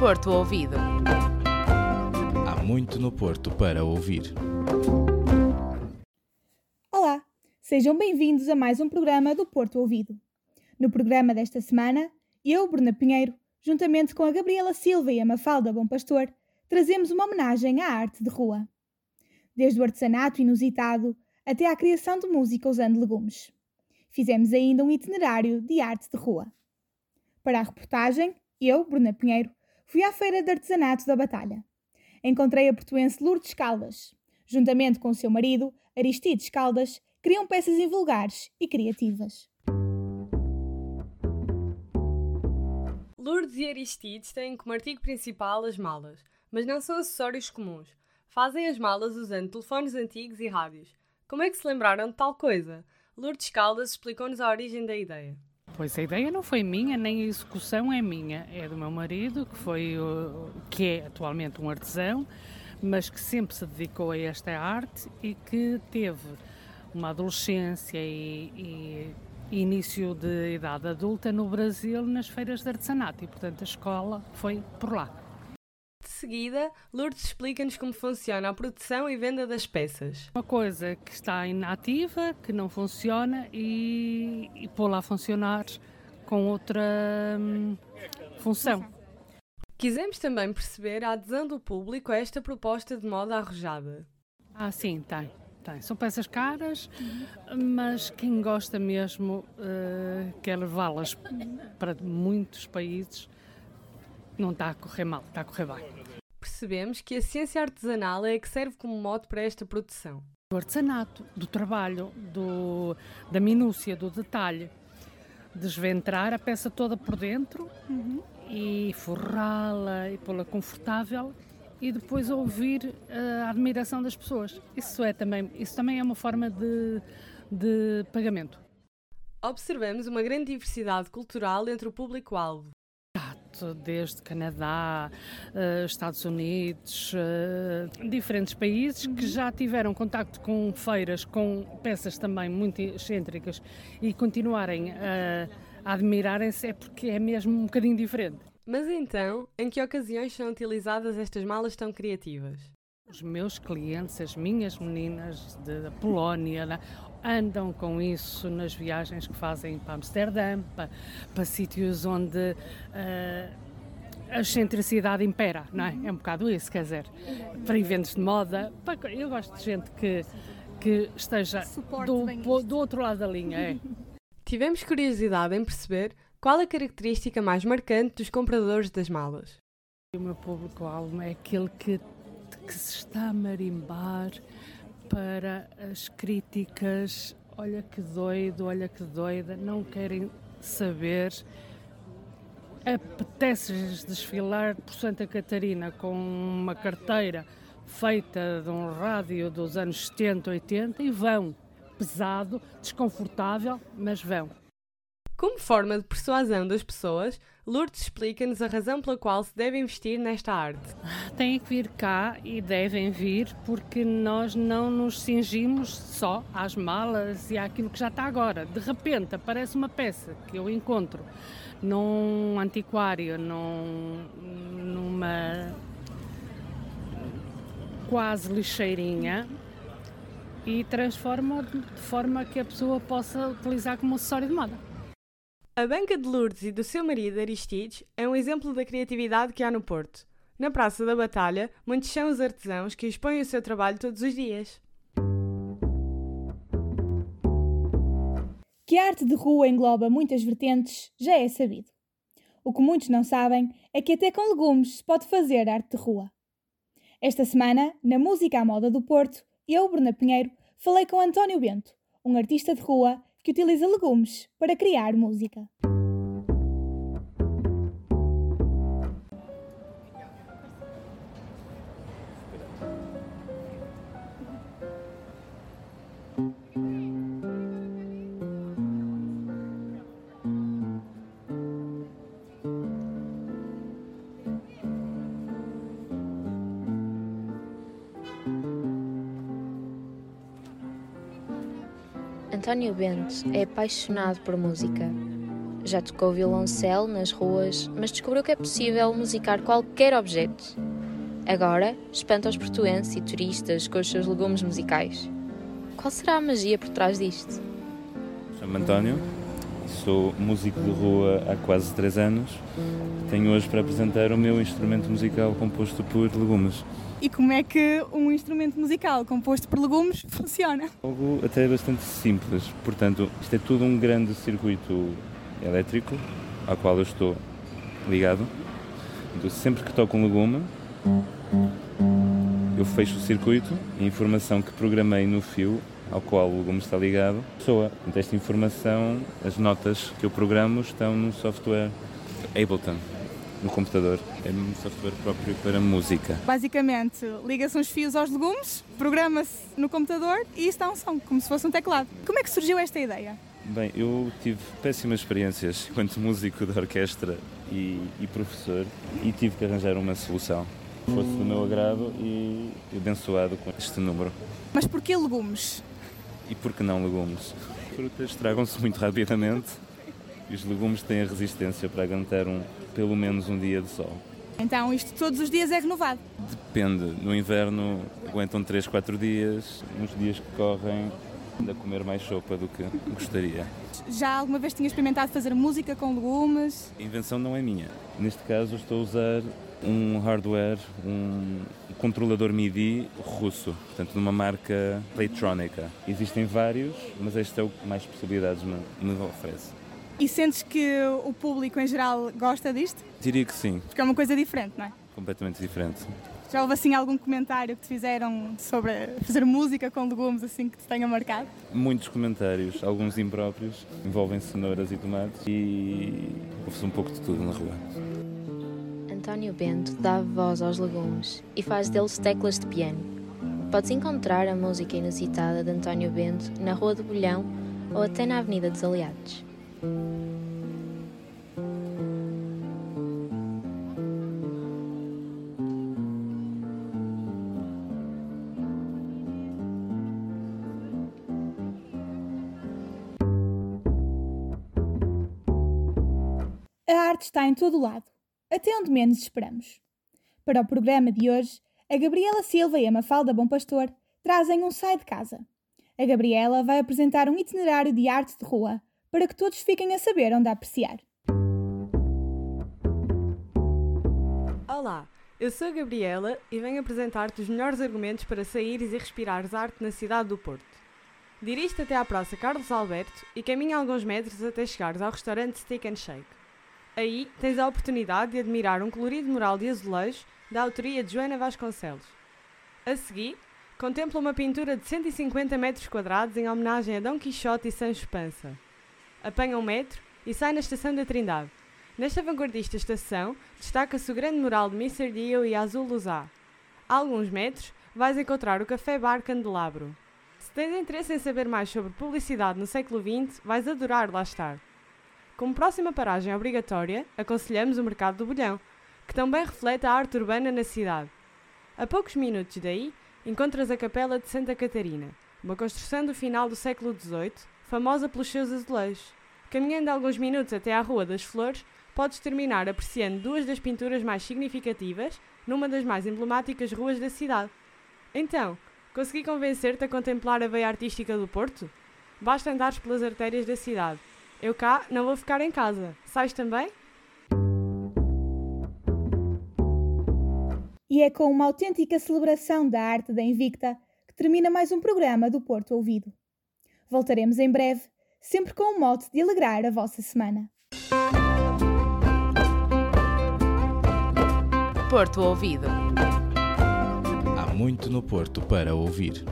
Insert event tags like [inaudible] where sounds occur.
Porto Ouvido. Há muito no Porto para ouvir. Olá, sejam bem-vindos a mais um programa do Porto Ouvido. No programa desta semana, eu, Bruna Pinheiro, juntamente com a Gabriela Silva e a Mafalda Bom Pastor, trazemos uma homenagem à arte de rua. Desde o artesanato inusitado até à criação de música usando legumes. Fizemos ainda um itinerário de arte de rua. Para a reportagem, eu, Bruna Pinheiro, fui à Feira de Artesanato da Batalha. Encontrei a portuense Lourdes Caldas. Juntamente com o seu marido, Aristides Caldas, criam peças invulgares e criativas. Lourdes e Aristides têm como artigo principal as malas, mas não são acessórios comuns. Fazem as malas usando telefones antigos e rádios. Como é que se lembraram de tal coisa? Lourdes Caldas explicou-nos a origem da ideia. Pois a ideia não foi minha, nem a execução é minha, é do meu marido, que foi que é atualmente um artesão, mas que sempre se dedicou a esta arte e que teve uma adolescência e, e início de idade adulta no Brasil nas feiras de artesanato e portanto a escola foi por lá. Seguida, Lourdes explica-nos como funciona a produção e venda das peças. Uma coisa que está inativa, que não funciona e, e pô-la a funcionar com outra hum, função. Quisemos também perceber a adesão do público a esta proposta de moda arrojada. Ah, sim, tem. tem. São peças caras, mas quem gosta mesmo uh, quer levá-las para muitos países não está a correr mal, está a correr bem. Percebemos que a ciência artesanal é a que serve como mote para esta produção. Do artesanato, do trabalho, do, da minúcia, do detalhe. Desventrar a peça toda por dentro uhum. e forrá-la e pô-la confortável e depois ouvir a admiração das pessoas. Isso, é também, isso também é uma forma de, de pagamento. Observamos uma grande diversidade cultural entre o público-alvo desde Canadá, uh, Estados Unidos, uh, diferentes países que já tiveram contacto com feiras com peças também muito excêntricas e continuarem a, a admirarem-se é porque é mesmo um bocadinho diferente. Mas então, em que ocasiões são utilizadas estas malas tão criativas? Os meus clientes, as minhas meninas da Polónia, né, andam com isso nas viagens que fazem para Amsterdã, para, para sítios onde uh, a excentricidade impera, não é? É um bocado isso, quer dizer, para eventos de moda. Para, eu gosto de gente que, que esteja do, do outro lado da linha. É. [laughs] Tivemos curiosidade em perceber qual a característica mais marcante dos compradores das malas. O meu público-alvo é aquele que que se está a marimbar para as críticas. Olha que doido, olha que doida, não querem saber. Apetece-lhes desfilar por Santa Catarina com uma carteira feita de um rádio dos anos 70, 80 e vão. Pesado, desconfortável, mas vão. Como forma de persuasão das pessoas, Lourdes explica-nos a razão pela qual se deve investir nesta arte. Têm que vir cá e devem vir porque nós não nos cingimos só às malas e àquilo que já está agora. De repente aparece uma peça que eu encontro num antiquário, num, numa quase lixeirinha e transforma de forma que a pessoa possa utilizar como acessório de moda. A Banca de Lourdes e do seu marido Aristides é um exemplo da criatividade que há no Porto. Na Praça da Batalha, muitos são os artesãos que expõem o seu trabalho todos os dias. Que a arte de rua engloba muitas vertentes já é sabido. O que muitos não sabem é que até com legumes se pode fazer arte de rua. Esta semana, na Música à Moda do Porto, eu, Bruna Pinheiro, falei com António Bento, um artista de rua que utiliza legumes para criar música. António Bento é apaixonado por música. Já tocou violoncelo nas ruas, mas descobriu que é possível musicar qualquer objeto. Agora, espanta os portuenses e turistas com os seus legumes musicais. Qual será a magia por trás disto? Chamo-me António, sou músico de rua há quase 3 anos. Tenho hoje para apresentar o meu instrumento musical composto por legumes. E como é que um instrumento musical composto por legumes funciona? Algo até bastante simples. Portanto, isto é tudo um grande circuito elétrico ao qual eu estou ligado. Então, sempre que toco um legume, eu fecho o circuito e a informação que programei no fio ao qual o legume está ligado soa. Portanto, esta informação, as notas que eu programo estão no software Ableton, no computador. É um software próprio para música. Basicamente, liga-se uns fios aos legumes, programa-se no computador e está um som, como se fosse um teclado. Como é que surgiu esta ideia? Bem, eu tive péssimas experiências [laughs] enquanto músico de orquestra e, e professor e tive que arranjar uma solução que fosse do meu agrado e abençoado com este número. Mas porquê legumes? E por que não legumes? Frutas estragam-se muito rapidamente e os legumes têm a resistência para aguentar um, pelo menos um dia de sol. Então isto todos os dias é renovado? Depende. No inverno aguentam 3, 4 dias. Nos dias que correm ainda comer mais sopa do que gostaria. Já alguma vez tinha experimentado fazer música com legumes? A invenção não é minha. Neste caso estou a usar um hardware, um controlador MIDI russo, portanto de uma marca Playtronica. Existem vários, mas este é o que mais possibilidades me, me oferece. E sentes que o público em geral gosta disto? Diria que sim. Porque é uma coisa diferente, não é? Completamente diferente. Já houve assim algum comentário que te fizeram sobre fazer música com legumes assim que te tenha marcado? Muitos comentários, alguns impróprios, envolvem cenouras e tomates e ouve-se um pouco de tudo na rua. António Bento dá voz aos legumes e faz deles teclas de piano. Podes encontrar a música inusitada de António Bento na Rua do Bolhão ou até na Avenida dos Aliados. A arte está em todo o lado, até onde menos esperamos. Para o programa de hoje, a Gabriela Silva e a Mafalda Bom Pastor trazem um sai de casa. A Gabriela vai apresentar um itinerário de arte de rua para que todos fiquem a saber onde apreciar. Olá, eu sou a Gabriela e venho apresentar-te os melhores argumentos para saíres e respirares arte na cidade do Porto. Dirige-te até à Praça Carlos Alberto e caminha alguns metros até chegares ao restaurante Steak and Shake. Aí tens a oportunidade de admirar um colorido mural de azulejo da autoria de Joana Vasconcelos. A seguir, contempla uma pintura de 150 metros quadrados em homenagem a Dom Quixote e Sancho Panza. Apanha um metro e sai na Estação da Trindade. Nesta vanguardista estação, destaca-se o grande mural de Mr. Dio e Azul Luzá. A alguns metros, vais encontrar o Café Bar Candelabro. Se tens interesse em saber mais sobre publicidade no século XX, vais adorar lá estar. Como próxima paragem obrigatória, aconselhamos o Mercado do Bolhão, que também reflete a arte urbana na cidade. A poucos minutos daí, encontras a Capela de Santa Catarina, uma construção do final do século XVIII, famosa pelos seus azulejos. Caminhando alguns minutos até à Rua das Flores, podes terminar apreciando duas das pinturas mais significativas numa das mais emblemáticas ruas da cidade. Então, consegui convencer-te a contemplar a veia artística do Porto? Basta andares pelas artérias da cidade. Eu cá não vou ficar em casa. Sais também? E é com uma autêntica celebração da arte da Invicta que termina mais um programa do Porto Ouvido. Voltaremos em breve, sempre com o mote de alegrar a vossa semana. Porto Ouvido. Há muito no Porto para ouvir.